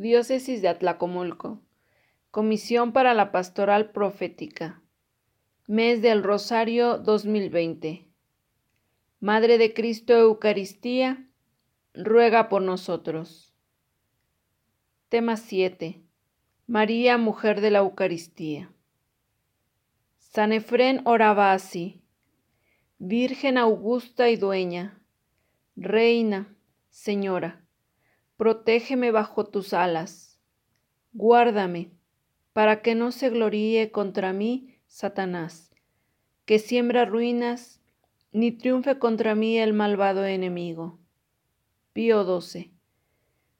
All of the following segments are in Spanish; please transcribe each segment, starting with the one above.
Diócesis de Atlacomulco. Comisión para la Pastoral Profética. Mes del Rosario 2020. Madre de Cristo Eucaristía, ruega por nosotros. Tema 7. María, Mujer de la Eucaristía. San Efrén oraba así. Virgen augusta y dueña, Reina, Señora protégeme bajo tus alas, guárdame, para que no se gloríe contra mí Satanás, que siembra ruinas, ni triunfe contra mí el malvado enemigo. Pío XII.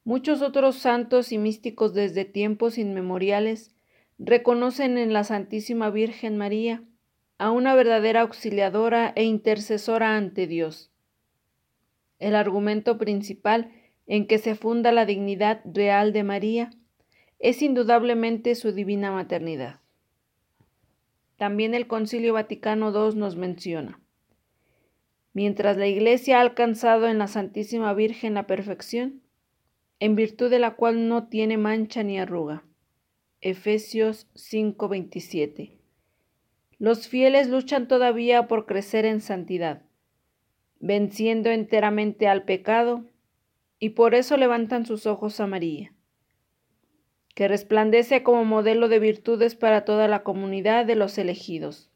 Muchos otros santos y místicos desde tiempos inmemoriales reconocen en la Santísima Virgen María a una verdadera auxiliadora e intercesora ante Dios. El argumento principal en que se funda la dignidad real de María es indudablemente su divina maternidad. También el Concilio Vaticano II nos menciona. Mientras la Iglesia ha alcanzado en la Santísima Virgen la perfección, en virtud de la cual no tiene mancha ni arruga. Efesios 5:27. Los fieles luchan todavía por crecer en santidad, venciendo enteramente al pecado y por eso levantan sus ojos a María, que resplandece como modelo de virtudes para toda la comunidad de los elegidos.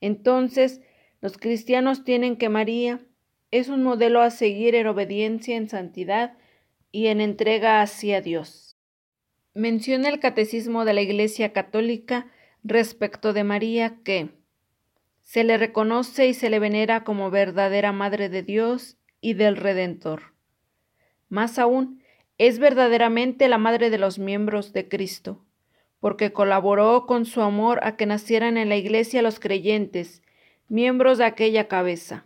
Entonces, los cristianos tienen que María es un modelo a seguir en obediencia, en santidad y en entrega hacia Dios. Menciona el Catecismo de la Iglesia Católica respecto de María que se le reconoce y se le venera como verdadera Madre de Dios y del Redentor. Más aún, es verdaderamente la madre de los miembros de Cristo, porque colaboró con su amor a que nacieran en la iglesia los creyentes, miembros de aquella cabeza.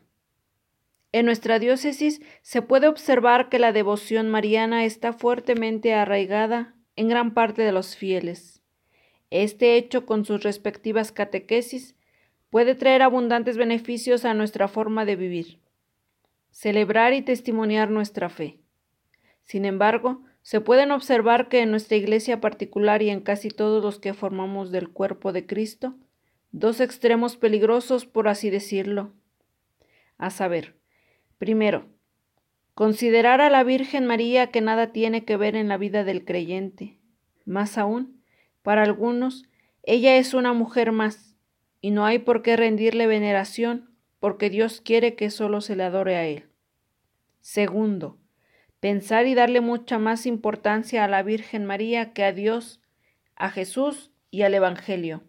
En nuestra diócesis se puede observar que la devoción mariana está fuertemente arraigada en gran parte de los fieles. Este hecho, con sus respectivas catequesis, puede traer abundantes beneficios a nuestra forma de vivir, celebrar y testimoniar nuestra fe. Sin embargo, se pueden observar que en nuestra iglesia particular y en casi todos los que formamos del cuerpo de Cristo, dos extremos peligrosos, por así decirlo. A saber, primero, considerar a la Virgen María que nada tiene que ver en la vida del creyente. Más aún, para algunos, ella es una mujer más, y no hay por qué rendirle veneración, porque Dios quiere que solo se le adore a Él. Segundo, pensar y darle mucha más importancia a la Virgen María que a Dios, a Jesús y al Evangelio.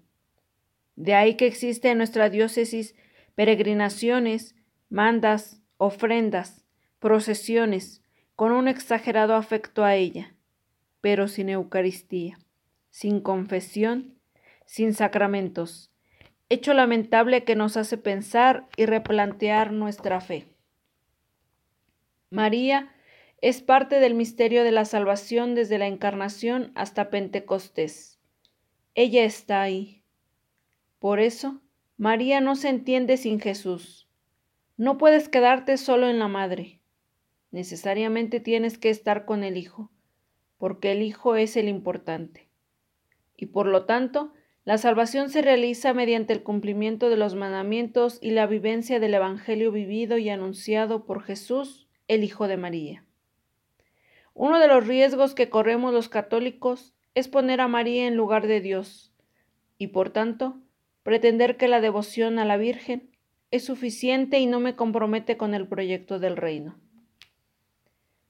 De ahí que existe en nuestra diócesis peregrinaciones, mandas, ofrendas, procesiones, con un exagerado afecto a ella, pero sin Eucaristía, sin confesión, sin sacramentos, hecho lamentable que nos hace pensar y replantear nuestra fe. María es parte del misterio de la salvación desde la encarnación hasta Pentecostés. Ella está ahí. Por eso, María no se entiende sin Jesús. No puedes quedarte solo en la madre. Necesariamente tienes que estar con el Hijo, porque el Hijo es el importante. Y por lo tanto, la salvación se realiza mediante el cumplimiento de los mandamientos y la vivencia del Evangelio vivido y anunciado por Jesús, el Hijo de María. Uno de los riesgos que corremos los católicos es poner a María en lugar de Dios y por tanto pretender que la devoción a la Virgen es suficiente y no me compromete con el proyecto del reino.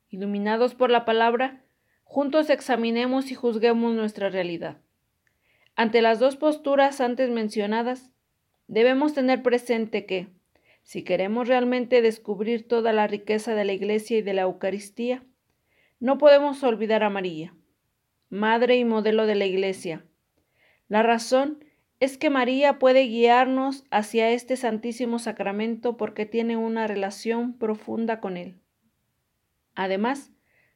Iluminados por la palabra, juntos examinemos y juzguemos nuestra realidad. Ante las dos posturas antes mencionadas, debemos tener presente que, si queremos realmente descubrir toda la riqueza de la Iglesia y de la Eucaristía, no podemos olvidar a María, madre y modelo de la Iglesia. La razón es que María puede guiarnos hacia este santísimo sacramento porque tiene una relación profunda con él. Además,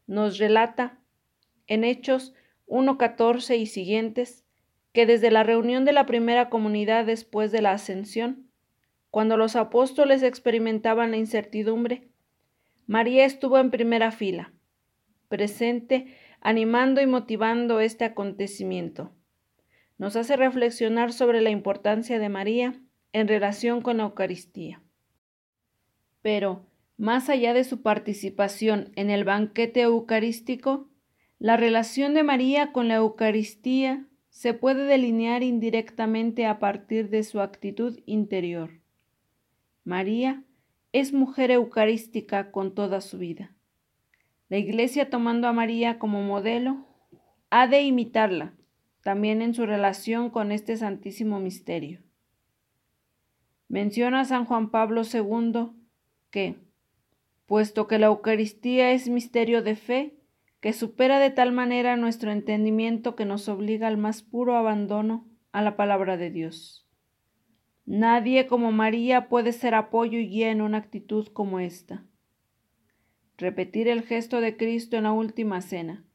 nos relata en Hechos 1.14 y siguientes que desde la reunión de la primera comunidad después de la ascensión, cuando los apóstoles experimentaban la incertidumbre, María estuvo en primera fila presente animando y motivando este acontecimiento. Nos hace reflexionar sobre la importancia de María en relación con la Eucaristía. Pero, más allá de su participación en el banquete eucarístico, la relación de María con la Eucaristía se puede delinear indirectamente a partir de su actitud interior. María es mujer eucarística con toda su vida. La Iglesia, tomando a María como modelo, ha de imitarla también en su relación con este santísimo misterio. Menciona San Juan Pablo II que, puesto que la Eucaristía es misterio de fe, que supera de tal manera nuestro entendimiento que nos obliga al más puro abandono a la palabra de Dios. Nadie como María puede ser apoyo y guía en una actitud como esta. Repetir el gesto de Cristo en la última cena,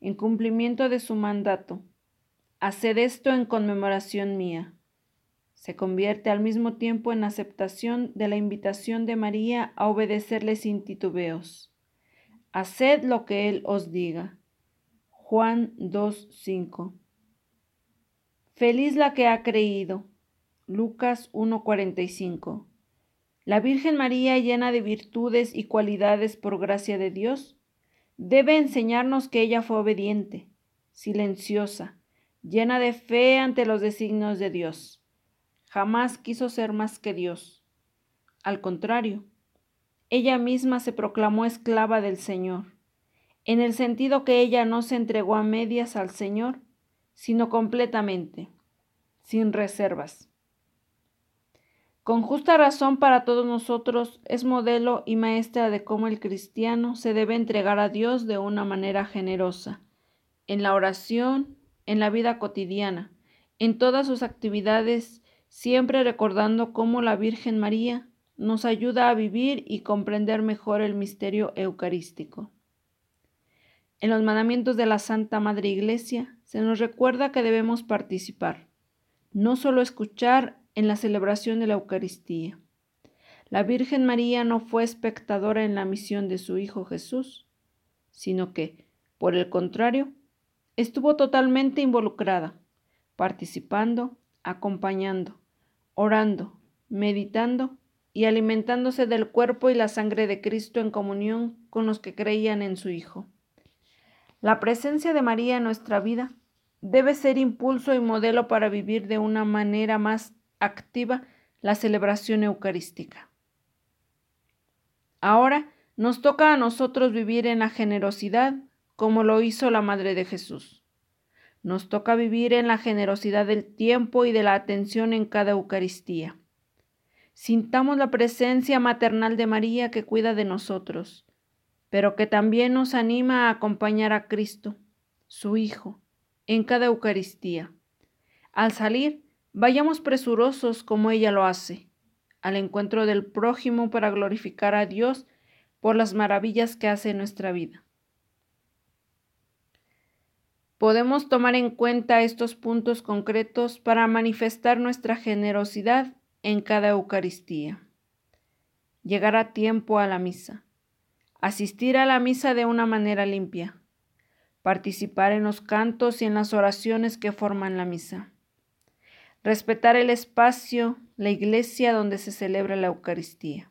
en cumplimiento de su mandato. Haced esto en conmemoración mía. Se convierte al mismo tiempo en aceptación de la invitación de María a obedecerle sin titubeos haced lo que Él os diga. Juan 2.5. Feliz la que ha creído. Lucas 1.45. La Virgen María, llena de virtudes y cualidades por gracia de Dios, debe enseñarnos que ella fue obediente, silenciosa, llena de fe ante los designios de Dios. Jamás quiso ser más que Dios. Al contrario, ella misma se proclamó esclava del Señor, en el sentido que ella no se entregó a medias al Señor, sino completamente, sin reservas. Con justa razón para todos nosotros es modelo y maestra de cómo el cristiano se debe entregar a Dios de una manera generosa, en la oración, en la vida cotidiana, en todas sus actividades, siempre recordando cómo la Virgen María nos ayuda a vivir y comprender mejor el misterio eucarístico. En los mandamientos de la Santa Madre Iglesia se nos recuerda que debemos participar, no solo escuchar en la celebración de la Eucaristía. La Virgen María no fue espectadora en la misión de su Hijo Jesús, sino que, por el contrario, estuvo totalmente involucrada, participando, acompañando, orando, meditando y alimentándose del cuerpo y la sangre de Cristo en comunión con los que creían en su Hijo. La presencia de María en nuestra vida debe ser impulso y modelo para vivir de una manera más activa la celebración eucarística. Ahora nos toca a nosotros vivir en la generosidad como lo hizo la Madre de Jesús. Nos toca vivir en la generosidad del tiempo y de la atención en cada Eucaristía. Sintamos la presencia maternal de María que cuida de nosotros, pero que también nos anima a acompañar a Cristo, su Hijo, en cada Eucaristía. Al salir, vayamos presurosos como ella lo hace, al encuentro del prójimo para glorificar a Dios por las maravillas que hace en nuestra vida. Podemos tomar en cuenta estos puntos concretos para manifestar nuestra generosidad en cada Eucaristía. Llegar a tiempo a la misa. Asistir a la misa de una manera limpia. Participar en los cantos y en las oraciones que forman la misa. Respetar el espacio, la iglesia donde se celebra la Eucaristía.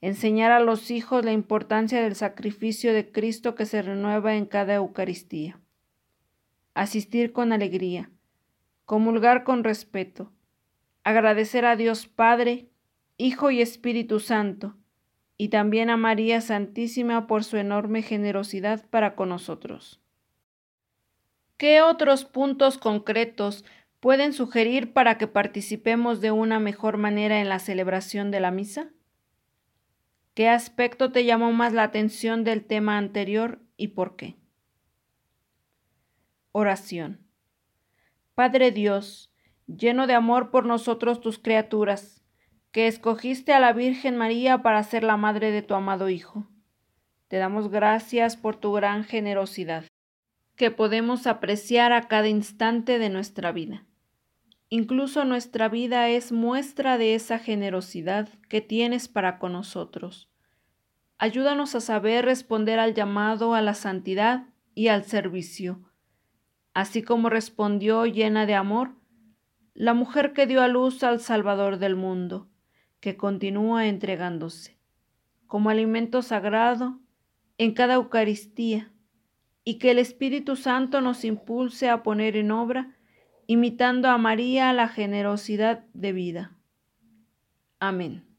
Enseñar a los hijos la importancia del sacrificio de Cristo que se renueva en cada Eucaristía. Asistir con alegría. Comulgar con respeto agradecer a Dios Padre, Hijo y Espíritu Santo, y también a María Santísima por su enorme generosidad para con nosotros. ¿Qué otros puntos concretos pueden sugerir para que participemos de una mejor manera en la celebración de la misa? ¿Qué aspecto te llamó más la atención del tema anterior y por qué? Oración. Padre Dios, lleno de amor por nosotros tus criaturas, que escogiste a la Virgen María para ser la madre de tu amado Hijo. Te damos gracias por tu gran generosidad, que podemos apreciar a cada instante de nuestra vida. Incluso nuestra vida es muestra de esa generosidad que tienes para con nosotros. Ayúdanos a saber responder al llamado a la santidad y al servicio, así como respondió llena de amor la mujer que dio a luz al Salvador del mundo, que continúa entregándose como alimento sagrado en cada Eucaristía, y que el Espíritu Santo nos impulse a poner en obra, imitando a María la generosidad de vida. Amén.